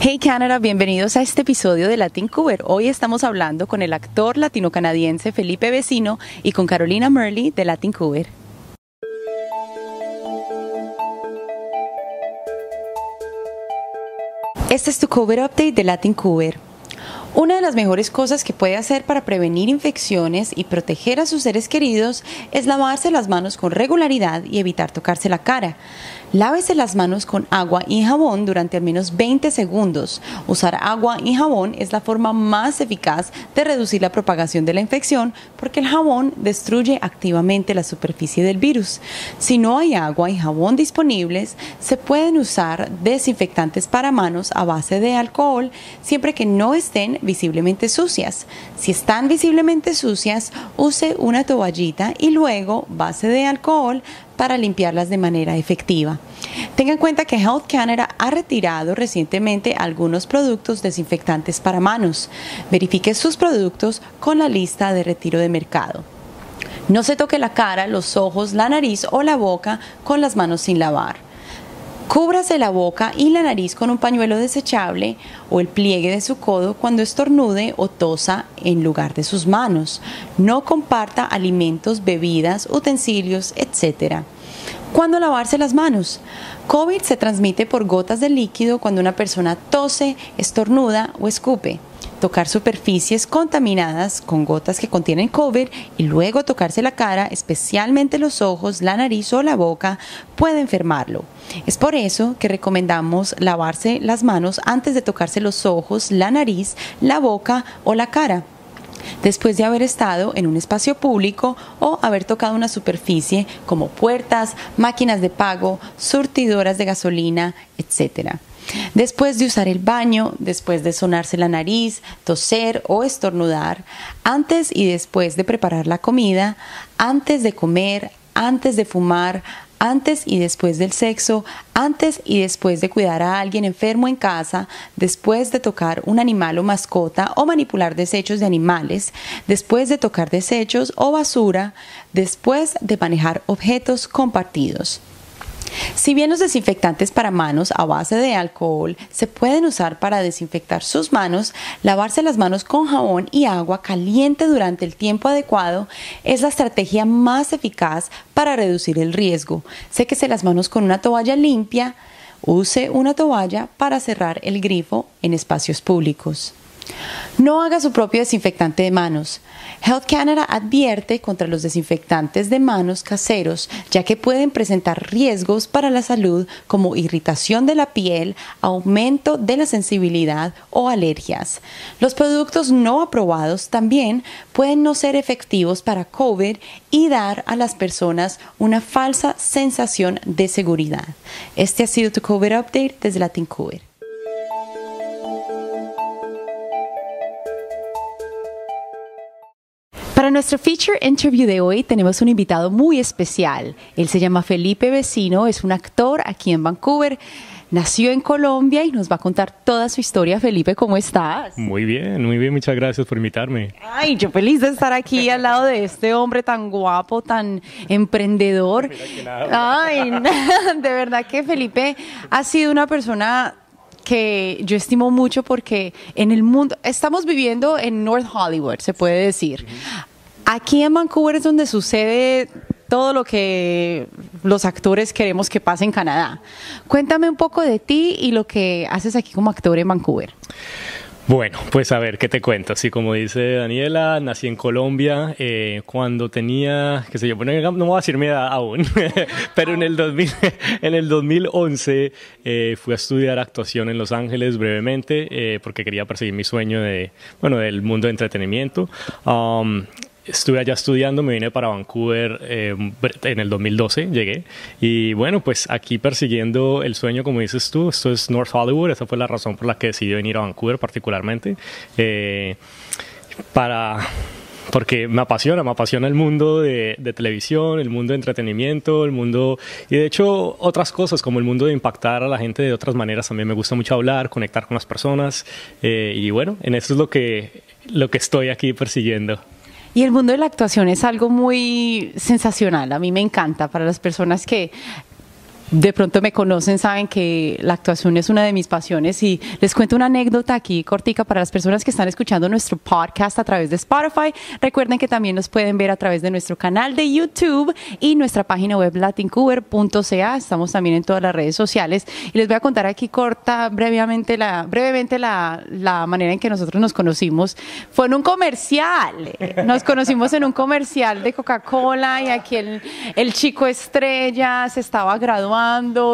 Hey Canada, bienvenidos a este episodio de Latin Cover. Hoy estamos hablando con el actor latino-canadiense Felipe Vecino y con Carolina Murley de Latin Cover. Este es tu cover update de Latin Cover. Una de las mejores cosas que puede hacer para prevenir infecciones y proteger a sus seres queridos es lavarse las manos con regularidad y evitar tocarse la cara. Lávese las manos con agua y jabón durante al menos 20 segundos. Usar agua y jabón es la forma más eficaz de reducir la propagación de la infección porque el jabón destruye activamente la superficie del virus. Si no hay agua y jabón disponibles, se pueden usar desinfectantes para manos a base de alcohol siempre que no estén visiblemente sucias. Si están visiblemente sucias, use una toallita y luego base de alcohol para limpiarlas de manera efectiva. Tenga en cuenta que Health Canada ha retirado recientemente algunos productos desinfectantes para manos. Verifique sus productos con la lista de retiro de mercado. No se toque la cara, los ojos, la nariz o la boca con las manos sin lavar. Cúbrase la boca y la nariz con un pañuelo desechable o el pliegue de su codo cuando estornude o tosa en lugar de sus manos. No comparta alimentos, bebidas, utensilios, etc. ¿Cuándo lavarse las manos? COVID se transmite por gotas de líquido cuando una persona tose, estornuda o escupe tocar superficies contaminadas con gotas que contienen COVID y luego tocarse la cara, especialmente los ojos, la nariz o la boca, puede enfermarlo. Es por eso que recomendamos lavarse las manos antes de tocarse los ojos, la nariz, la boca o la cara después de haber estado en un espacio público o haber tocado una superficie como puertas, máquinas de pago, surtidoras de gasolina, etc. Después de usar el baño, después de sonarse la nariz, toser o estornudar, antes y después de preparar la comida, antes de comer, antes de fumar, antes y después del sexo, antes y después de cuidar a alguien enfermo en casa, después de tocar un animal o mascota o manipular desechos de animales, después de tocar desechos o basura, después de manejar objetos compartidos. Si bien los desinfectantes para manos a base de alcohol se pueden usar para desinfectar sus manos, lavarse las manos con jabón y agua caliente durante el tiempo adecuado es la estrategia más eficaz para reducir el riesgo. Séquese las manos con una toalla limpia, use una toalla para cerrar el grifo en espacios públicos. No haga su propio desinfectante de manos. Health Canada advierte contra los desinfectantes de manos caseros, ya que pueden presentar riesgos para la salud como irritación de la piel, aumento de la sensibilidad o alergias. Los productos no aprobados también pueden no ser efectivos para COVID y dar a las personas una falsa sensación de seguridad. Este ha sido tu COVID Update desde Latin COVID. Para nuestro feature interview de hoy tenemos un invitado muy especial. Él se llama Felipe Vecino, es un actor aquí en Vancouver. Nació en Colombia y nos va a contar toda su historia. Felipe, ¿cómo estás? Muy bien, muy bien, muchas gracias por invitarme. Ay, yo feliz de estar aquí al lado de este hombre tan guapo, tan emprendedor. Ay, de verdad que Felipe ha sido una persona que yo estimo mucho porque en el mundo, estamos viviendo en North Hollywood, se puede decir. Aquí en Vancouver es donde sucede todo lo que los actores queremos que pase en Canadá. Cuéntame un poco de ti y lo que haces aquí como actor en Vancouver. Bueno, pues a ver, ¿qué te cuento? Así como dice Daniela, nací en Colombia eh, cuando tenía, qué sé yo, bueno, no voy a decir mi edad aún, pero en el, 2000, en el 2011 eh, fui a estudiar actuación en Los Ángeles brevemente eh, porque quería perseguir mi sueño de, bueno, del mundo de entretenimiento. Um, estuve allá estudiando, me vine para Vancouver eh, en el 2012, llegué. Y bueno, pues aquí persiguiendo el sueño, como dices tú, esto es North Hollywood, esa fue la razón por la que decidí venir a Vancouver particularmente. Eh, para porque me apasiona, me apasiona el mundo de, televisión, el mundo de entretenimiento, el mundo y de hecho otras cosas como el mundo de impactar a la gente de otras maneras también me gusta mucho hablar, conectar con las personas eh, y bueno, en eso es lo que lo que estoy aquí persiguiendo. Y el mundo de la actuación es algo muy sensacional, a mí me encanta. Para las personas que de pronto me conocen saben que la actuación es una de mis pasiones y les cuento una anécdota aquí cortica para las personas que están escuchando nuestro podcast a través de Spotify. Recuerden que también nos pueden ver a través de nuestro canal de YouTube y nuestra página web latincuber.ca. Estamos también en todas las redes sociales y les voy a contar aquí corta brevemente la brevemente la, la manera en que nosotros nos conocimos. Fue en un comercial. Nos conocimos en un comercial de Coca-Cola y aquí el, el chico estrella se estaba graduando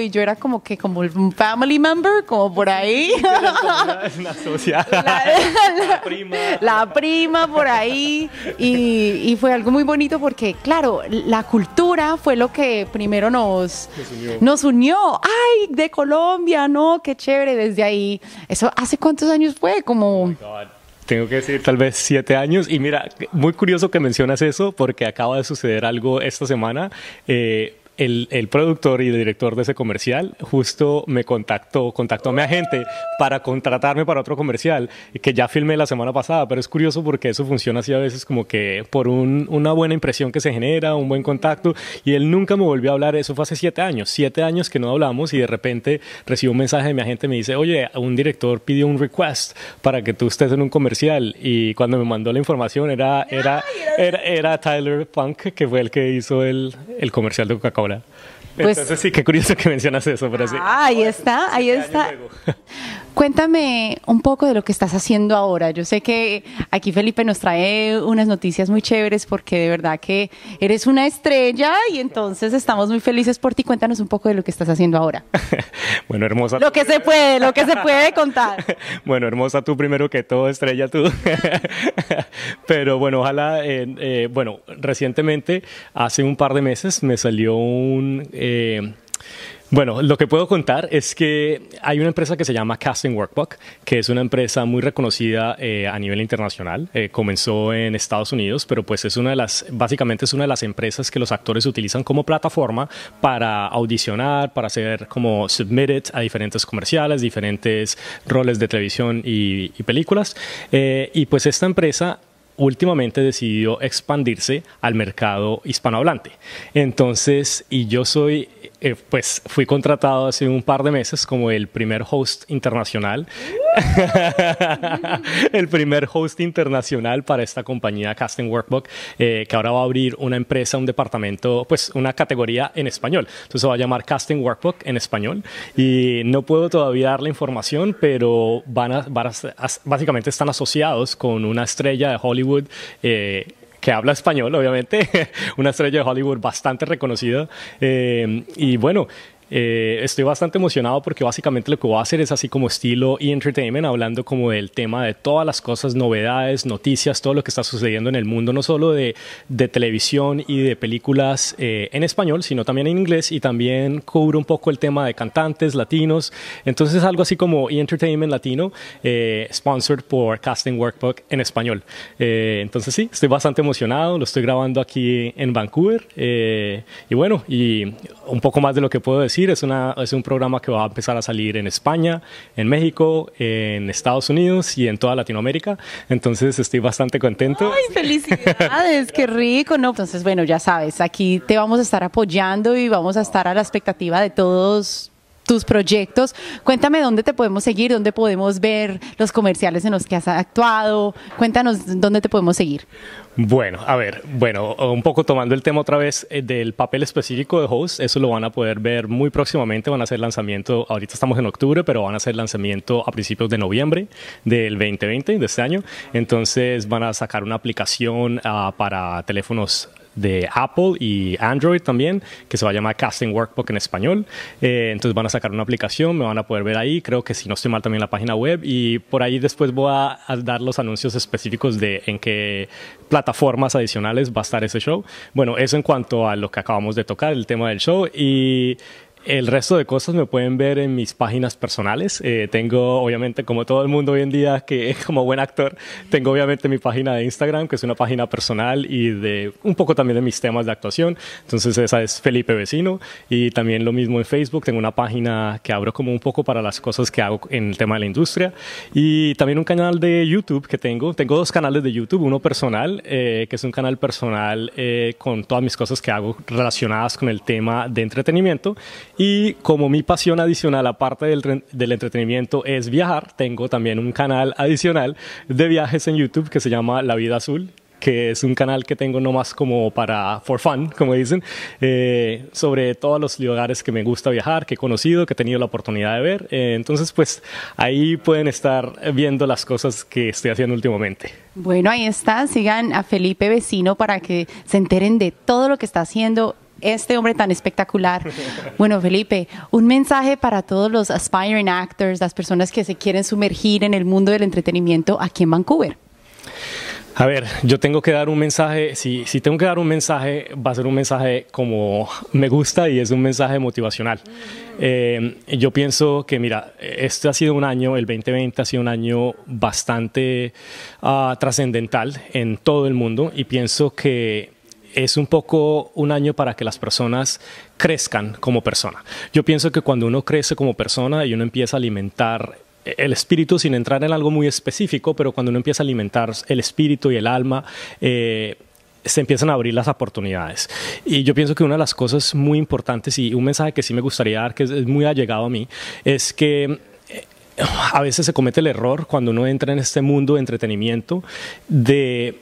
y yo era como que como un family member, como por ahí. Una asociada. La, prima. La prima por ahí. Y, y, fue algo muy bonito porque, claro, la cultura fue lo que primero nos, nos unió. Nos unió. ¡Ay, de Colombia! ¿No? ¡Qué chévere! Desde ahí. ¿Eso hace cuántos años fue? Como... Oh tengo que decir tal vez siete años. Y mira, muy curioso que mencionas eso porque acaba de suceder algo esta semana. Eh, el, el, productor y el director de ese comercial justo me contactó, contactó a mi agente para contratarme para otro comercial que ya filmé la semana pasada, pero es curioso porque eso funciona así a veces como que por un, una buena impresión que se genera, un buen contacto, y él nunca me volvió a hablar, eso fue hace siete años, siete años que no hablamos y de repente recibo un mensaje de mi agente, me dice, oye, un director pidió un request para que tú estés en un comercial y cuando me mandó la información era, era, era, era Tyler Punk, que fue el que hizo el, el comercial de Coca-Cola. Pues, Entonces sí, qué curioso que mencionas eso, pero sí. Ah, ahí está, ahí está. Cuéntame un poco de lo que estás haciendo ahora. Yo sé que aquí Felipe nos trae unas noticias muy chéveres porque de verdad que eres una estrella y entonces estamos muy felices por ti. Cuéntanos un poco de lo que estás haciendo ahora. bueno, hermosa. Lo que se puede, lo que se puede contar. bueno, hermosa tú primero que todo, estrella tú. Pero bueno, ojalá, eh, eh, bueno, recientemente, hace un par de meses, me salió un... Eh, bueno, lo que puedo contar es que hay una empresa que se llama Casting Workbook, que es una empresa muy reconocida eh, a nivel internacional. Eh, comenzó en Estados Unidos, pero pues es una de las, básicamente es una de las empresas que los actores utilizan como plataforma para audicionar, para hacer como submitted a diferentes comerciales, diferentes roles de televisión y, películas. Eh, y pues esta empresa últimamente decidió expandirse al mercado hispanohablante. Entonces, y yo soy eh, pues fui contratado hace un par de meses como el primer host internacional. el primer host internacional para esta compañía Casting Workbook, eh, que ahora va a abrir una empresa, un departamento, pues una categoría en español. Entonces se va a llamar Casting Workbook en español. Y no puedo todavía dar la información, pero van a, básicamente están asociados con una estrella de Hollywood. Eh, que habla español, obviamente, una estrella de Hollywood bastante reconocida. Eh, y bueno, eh, estoy bastante emocionado porque básicamente lo que voy a hacer es así como estilo e entertainment, hablando como del tema de todas las cosas, novedades, noticias, todo lo que está sucediendo en el mundo, no solo de, de televisión y de películas eh, en español, sino también en inglés y también cubro un poco el tema de cantantes latinos. Entonces algo así como e entertainment latino, eh, sponsored por Casting Workbook en español. entonces sí, estoy bastante emocionado, lo estoy grabando aquí en Vancouver y bueno, y un poco más de lo que puedo decir es, una, es un programa que va a empezar a salir en España, en México, en Estados Unidos y en toda Latinoamérica. Entonces estoy bastante contento. ¡Ay, felicidades! ¡Qué rico! ¿no? Entonces, bueno, ya sabes, aquí te vamos a estar apoyando y vamos a estar a la expectativa de todos tus proyectos. Cuéntame dónde te podemos seguir, dónde podemos ver los comerciales en los que has actuado. Cuéntanos dónde te podemos seguir. Bueno, a ver, bueno, un poco tomando el tema otra vez eh, del papel específico de host, eso lo van a poder ver muy próximamente, van a hacer lanzamiento, ahorita estamos en octubre, pero van a hacer lanzamiento a principios de noviembre del 2020, de este año, entonces van a sacar una aplicación uh, para teléfonos de Apple y Android también, que se va a llamar Casting Workbook en español. Eh, entonces van a sacar una aplicación, me van a poder ver ahí, creo que si no estoy mal también la página web y por ahí después voy a, a, dar los anuncios específicos de en qué plataformas adicionales va a estar ese show. Bueno, eso en cuanto a lo que acabamos de tocar, el tema del show y el resto de cosas me pueden ver en mis páginas personales. Eh, tengo, obviamente, como todo el mundo hoy en día, que como buen actor, tengo obviamente mi página de Instagram, que es una página personal y de un poco también de mis temas de actuación. Entonces, esa es Felipe Vecino. Y también lo mismo en Facebook, tengo una página que abro como un poco para las cosas que hago en el tema de la industria. Y también un canal de YouTube que tengo. Tengo dos canales de YouTube, uno personal, eh, que es un canal personal eh, con todas mis cosas que hago relacionadas con el tema de entretenimiento Y como mi pasión adicional, aparte del, del entretenimiento, es viajar, tengo también un canal adicional de viajes en YouTube que se llama La Vida Azul que es un canal que tengo no más como para for fun, como dicen, eh, sobre todos los lugares que me gusta viajar, que he conocido, que he tenido la oportunidad de ver. Eh, entonces, pues ahí pueden estar viendo las cosas que estoy haciendo últimamente. Bueno, ahí está. Sigan a Felipe Vecino para que se enteren de todo lo que está haciendo este hombre tan espectacular. Bueno, Felipe, un mensaje para todos los aspiring actors, las personas que se quieren sumergir en el mundo del entretenimiento aquí en Vancouver. A ver, yo tengo que dar un mensaje, si, si, tengo que dar un mensaje, va a ser un mensaje como me gusta y es un mensaje motivacional. Eh, yo pienso que, mira, este ha sido un año, el 2020 ha sido un año bastante uh, trascendental en todo el mundo y pienso que es un poco un año para que las personas crezcan como persona. Yo pienso que cuando uno crece como persona y uno empieza a alimentar el espíritu sin entrar en algo muy específico, pero cuando uno empieza a alimentar el espíritu y el alma, eh, se empiezan a abrir las oportunidades. Y yo pienso que una de las cosas muy importantes y un mensaje que sí me gustaría dar, que es muy allegado a mí, es que a veces se comete el error cuando uno entra en este mundo de entretenimiento de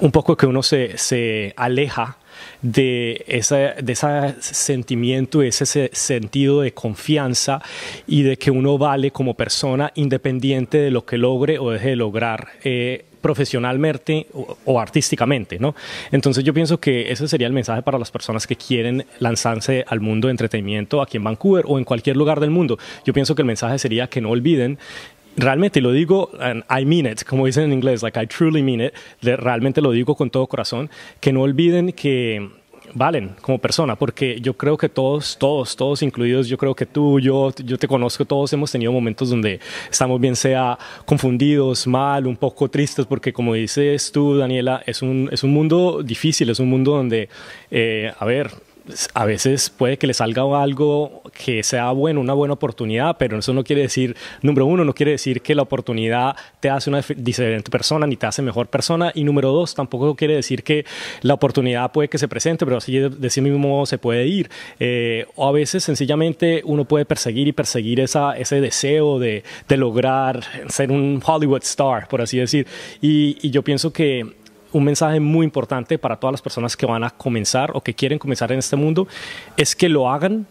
un poco que uno se, se aleja de, ese, de ese sentimiento, ese sentido de confianza y de que uno vale como persona independiente de lo que logre o deje de lograr. Eh, profesionalmente o, artísticamente, ¿no? Entonces yo pienso que ese sería el mensaje para las personas que quieren lanzarse al mundo de entretenimiento aquí en Vancouver o en cualquier lugar del mundo. Yo pienso que el mensaje sería que no olviden realmente lo digo, and I mean it, como dicen en inglés, like I truly mean it, realmente lo digo con todo corazón, que no olviden que valen como persona, porque yo creo que todos, todos, todos incluidos, yo creo que tú, yo, yo te conozco, todos hemos tenido momentos donde estamos bien sea confundidos, mal, un poco tristes, porque como dices tú, Daniela, es un, es un mundo difícil, es un mundo donde, eh, a ver, a veces puede que le salga algo que sea bueno, una buena oportunidad, pero eso no quiere decir, número uno, no quiere decir que la oportunidad te hace una diferente persona ni te hace mejor persona. Y número dos, tampoco quiere decir que la oportunidad puede que se presente, pero así de sí mismo se puede ir. Eh, o a veces sencillamente uno puede perseguir y perseguir esa, ese deseo de, de lograr ser un Hollywood star, por así decir. y, y yo pienso que un mensaje muy importante para todas las personas que van a comenzar o que quieren comenzar en este mundo es que lo hagan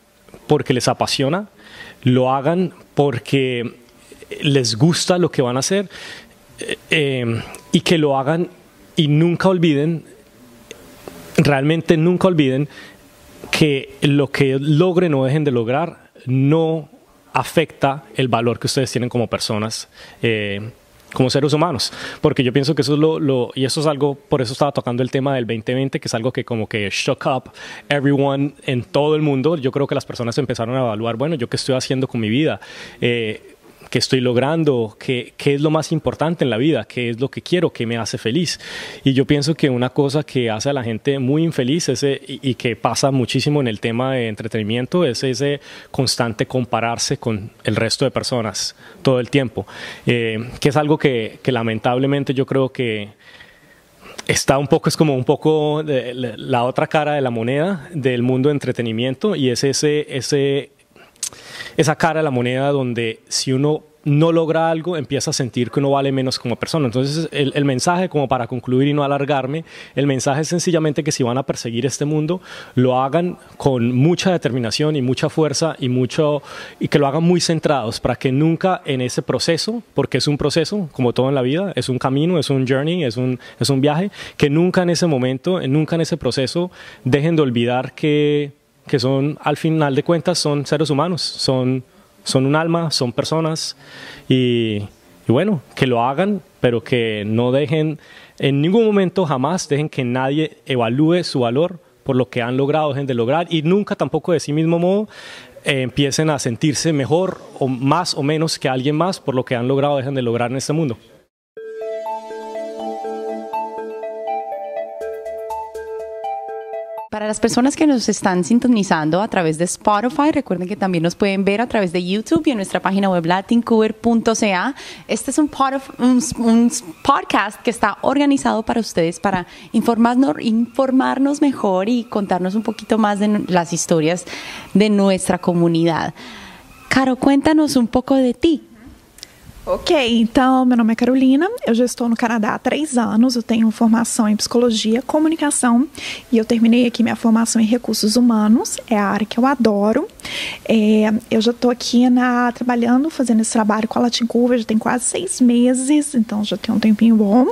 porque les apasiona, lo hagan porque les gusta lo que van a hacer eh, eh, y que lo hagan y nunca olviden, realmente nunca olviden que lo que logren o dejen de lograr no afecta el valor que ustedes tienen como personas. Eh, como seres humanos, porque yo pienso que eso es lo, lo, y eso es algo, por eso estaba tocando el tema del 2020, que es algo que como que shook up everyone en todo el mundo. Yo creo que las personas empezaron a evaluar, bueno, yo qué estoy haciendo con mi vida, eh, qué estoy logrando, qué, qué es lo más importante en la vida, qué es lo que quiero, qué me hace feliz. Y yo pienso que una cosa que hace a la gente muy infeliz ese, y, que pasa muchísimo en el tema de entretenimiento es ese constante compararse con el resto de personas todo el tiempo, eh, que es algo que, lamentablemente yo creo que está un poco, es como un poco de, la otra cara de la moneda del mundo de entretenimiento y es ese, ese esa cara de la moneda donde si uno no logra algo, empieza a sentir que uno vale menos como persona. Entonces, el, mensaje, como para concluir y no alargarme, el mensaje es sencillamente que si van a perseguir este mundo, lo hagan con mucha determinación y mucha fuerza y, mucho, y que lo hagan muy centrados para que nunca en ese proceso, porque es un proceso, como todo en la vida, es un camino, es un journey, es un, es un viaje, que nunca en ese momento, nunca en ese proceso dejen de olvidar que que son, al final de cuentas, son seres humanos, son, son un alma, son personas y, bueno, que lo hagan, pero que no dejen, en ningún momento jamás dejen que nadie evalúe su valor por lo que han logrado, dejen de lograr y nunca tampoco de sí mismo modo eh, empiecen a sentirse mejor o más o menos que alguien más por lo que han logrado, dejen de lograr en este mundo. Para las personas que nos están sintonizando a través de Spotify, recuerden que también nos pueden ver a través de YouTube y en nuestra página web latincover.ca. Este es un, podcast que está organizado para ustedes para informarnos mejor y contarnos un poquito más de las historias de nuestra comunidad. Caro, cuéntanos un poco de ti. Ok, então meu nome é Carolina, eu já estou no Canadá há três anos, eu tenho formação em psicologia, comunicação e eu terminei aqui minha formação em recursos humanos, é a área que eu adoro. É, eu já estou aqui na, trabalhando, fazendo esse trabalho com a Latin Curva, já tem quase seis meses, então já tem um tempinho bom.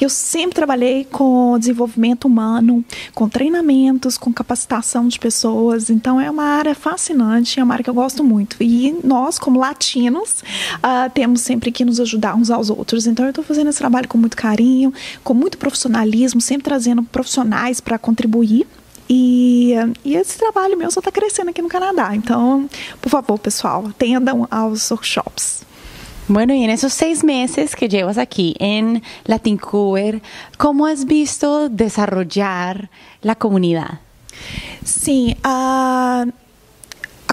Eu sempre trabalhei com desenvolvimento humano, com treinamentos, com capacitação de pessoas, então é uma área fascinante, é uma área que eu gosto muito. E nós, como latinos, uh, temos sempre que nos ajudar uns aos outros. Então eu estou fazendo esse trabalho com muito carinho, com muito profissionalismo, sempre trazendo profissionais para contribuir. E, e, esse trabalho meu só está crescendo aqui no Canadá. Então, por favor, pessoal, atendam aos workshops. Bueno, y en esos seis meses que llevas aquí en Latincover, ¿cómo has visto desarrollar la comunidad? Sim, uh,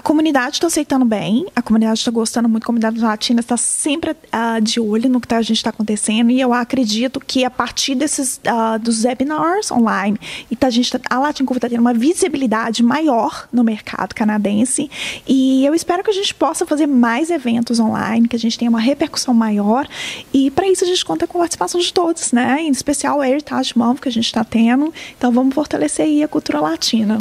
comunidade está aceitando bem, a comunidade está gostando muito, a comunidade latina está sempre uh, de olho no que tá, a gente está acontecendo e eu acredito que a partir desses uh, dos webinars online e tá, a gente tá, a Latin está tendo uma visibilidade maior no mercado canadense e eu espero que a gente possa fazer mais eventos online, que a gente tenha uma repercussão maior e para isso a gente conta com a participação de todos, né? Em especial o Heritage Month que a gente está tendo, então vamos fortalecer aí a cultura latina.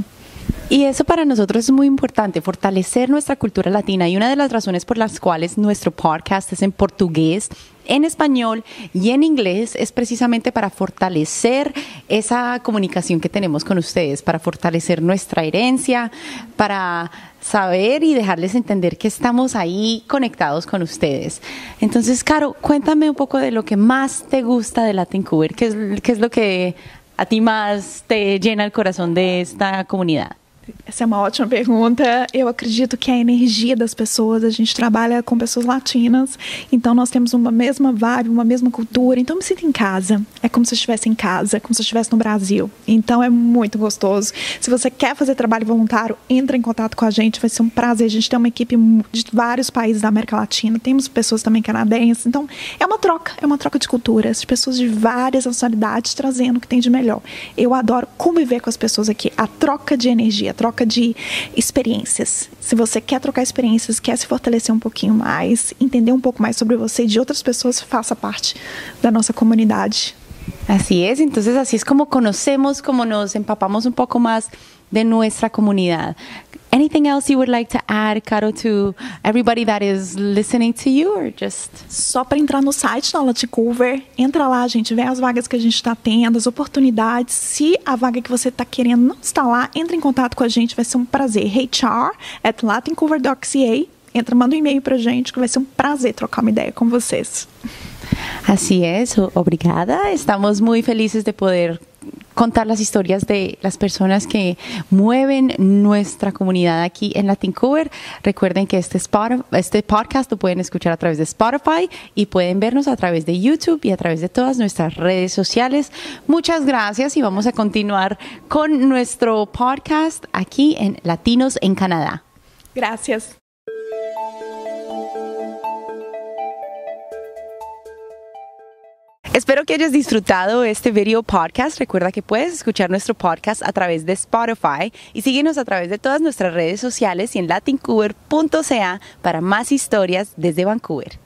Y eso para nosotros es muy importante, fortalecer nuestra cultura latina. Y una de las razones por las cuales nuestro podcast es en portugués, en español y en inglés es precisamente para fortalecer esa comunicación que tenemos con ustedes, para fortalecer nuestra herencia, para saber y dejarles entender que estamos ahí conectados con ustedes. Entonces, Caro, cuéntame un poco de lo que más te gusta de Latin Cover, qué es, qué es lo que a ti más te llena el corazón de esta comunidad. Essa é uma ótima pergunta. Eu acredito que a energia das pessoas, a gente trabalha com pessoas latinas, então nós temos uma mesma vibe, uma mesma cultura, então me sinto em casa. É como se eu estivesse em casa, como se eu estivesse no Brasil. Então é muito gostoso. Se você quer fazer trabalho voluntário, entre em contato com a gente, vai ser um prazer. A gente tem uma equipe de vários países da América Latina, temos pessoas também canadenses, então é uma troca, é uma troca de culturas, pessoas de várias nacionalidades trazendo o que tem de melhor. Eu adoro conviver com as pessoas aqui, a troca de energia troca de experiências. Se você quer trocar experiências, quer se fortalecer um pouquinho mais, entender um pouco mais sobre você e de outras pessoas, faça parte da nossa comunidade. Así es, entonces así es como conocemos, como nos empapamos un poco más de nuestra comunidad. Anything else you would like to add, Caro, to everybody that is listening to you, or just? Só para entrar no site da Laticover, entra lá, gente, vê as vagas que a gente está tendo, as oportunidades. Se a vaga que você está querendo não está lá, entre em contato com a gente, vai ser um prazer. HR at latincover.ca. Entra, manda um e-mail para a gente, que vai ser um prazer trocar uma ideia com vocês. Así es, obrigada. Estamos muy felices de poder contar las historias de las personas que mueven nuestra comunidad aquí en Latincover. Recuerden que este, este podcast lo pueden escuchar a través de Spotify y pueden vernos a través de YouTube y a través de todas nuestras redes sociales. Muchas gracias y vamos a continuar con nuestro podcast aquí en Latinos en Canadá. Gracias. Espero que hayas disfrutado este video podcast. Recuerda que puedes escuchar nuestro podcast a través de Spotify y síguenos a través de todas nuestras redes sociales y en latincover.ca para más historias desde Vancouver.